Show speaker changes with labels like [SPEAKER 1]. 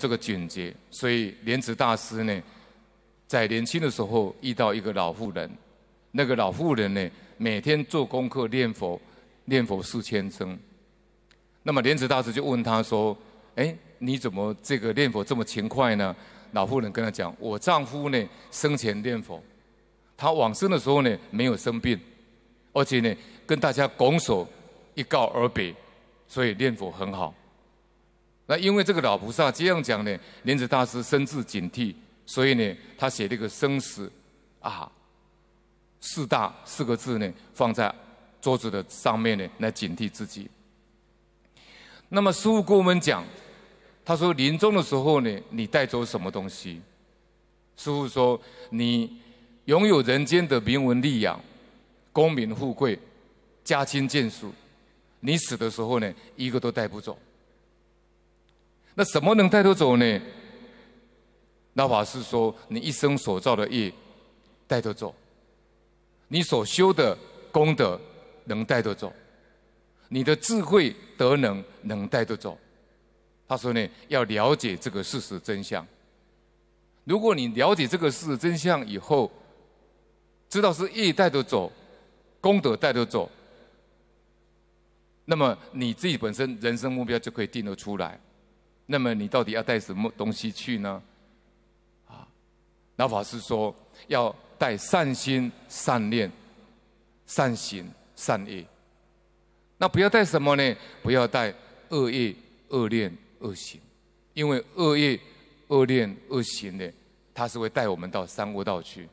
[SPEAKER 1] 这个警觉，所以莲池大师呢，在年轻的时候遇到一个老妇人，那个老妇人呢，每天做功课念佛，念佛四千声。那么莲池大师就问他说：“哎，你怎么这个念佛这么勤快呢？”老妇人跟他讲：“我丈夫呢，生前念佛，他往生的时候呢，没有生病，而且呢，跟大家拱手一告而别，所以念佛很好。那因为这个老菩萨这样讲呢，莲子大师深自警惕，所以呢，他写这个生死啊，四大四个字呢，放在桌子的上面呢，来警惕自己。那么师父跟我们讲。”他说：“临终的时候呢，你带走什么东西？”师父说：“你拥有人间的名闻利养、功名富贵、家亲眷属，你死的时候呢，一个都带不走。那什么能带得走呢？”老法师说：“你一生所造的业带得走，你所修的功德能带得走，你的智慧德能能带得走。”他说呢，要了解这个事实真相。如果你了解这个事实真相以后，知道是业带得走，功德带得走，那么你自己本身人生目标就可以定得出来。那么你到底要带什么东西去呢？啊，老法师说要带善心、善念、善行、善业。那不要带什么呢？不要带恶业、恶念。恶行，因为恶业、恶念、恶行呢，它是会带我们到三恶道去。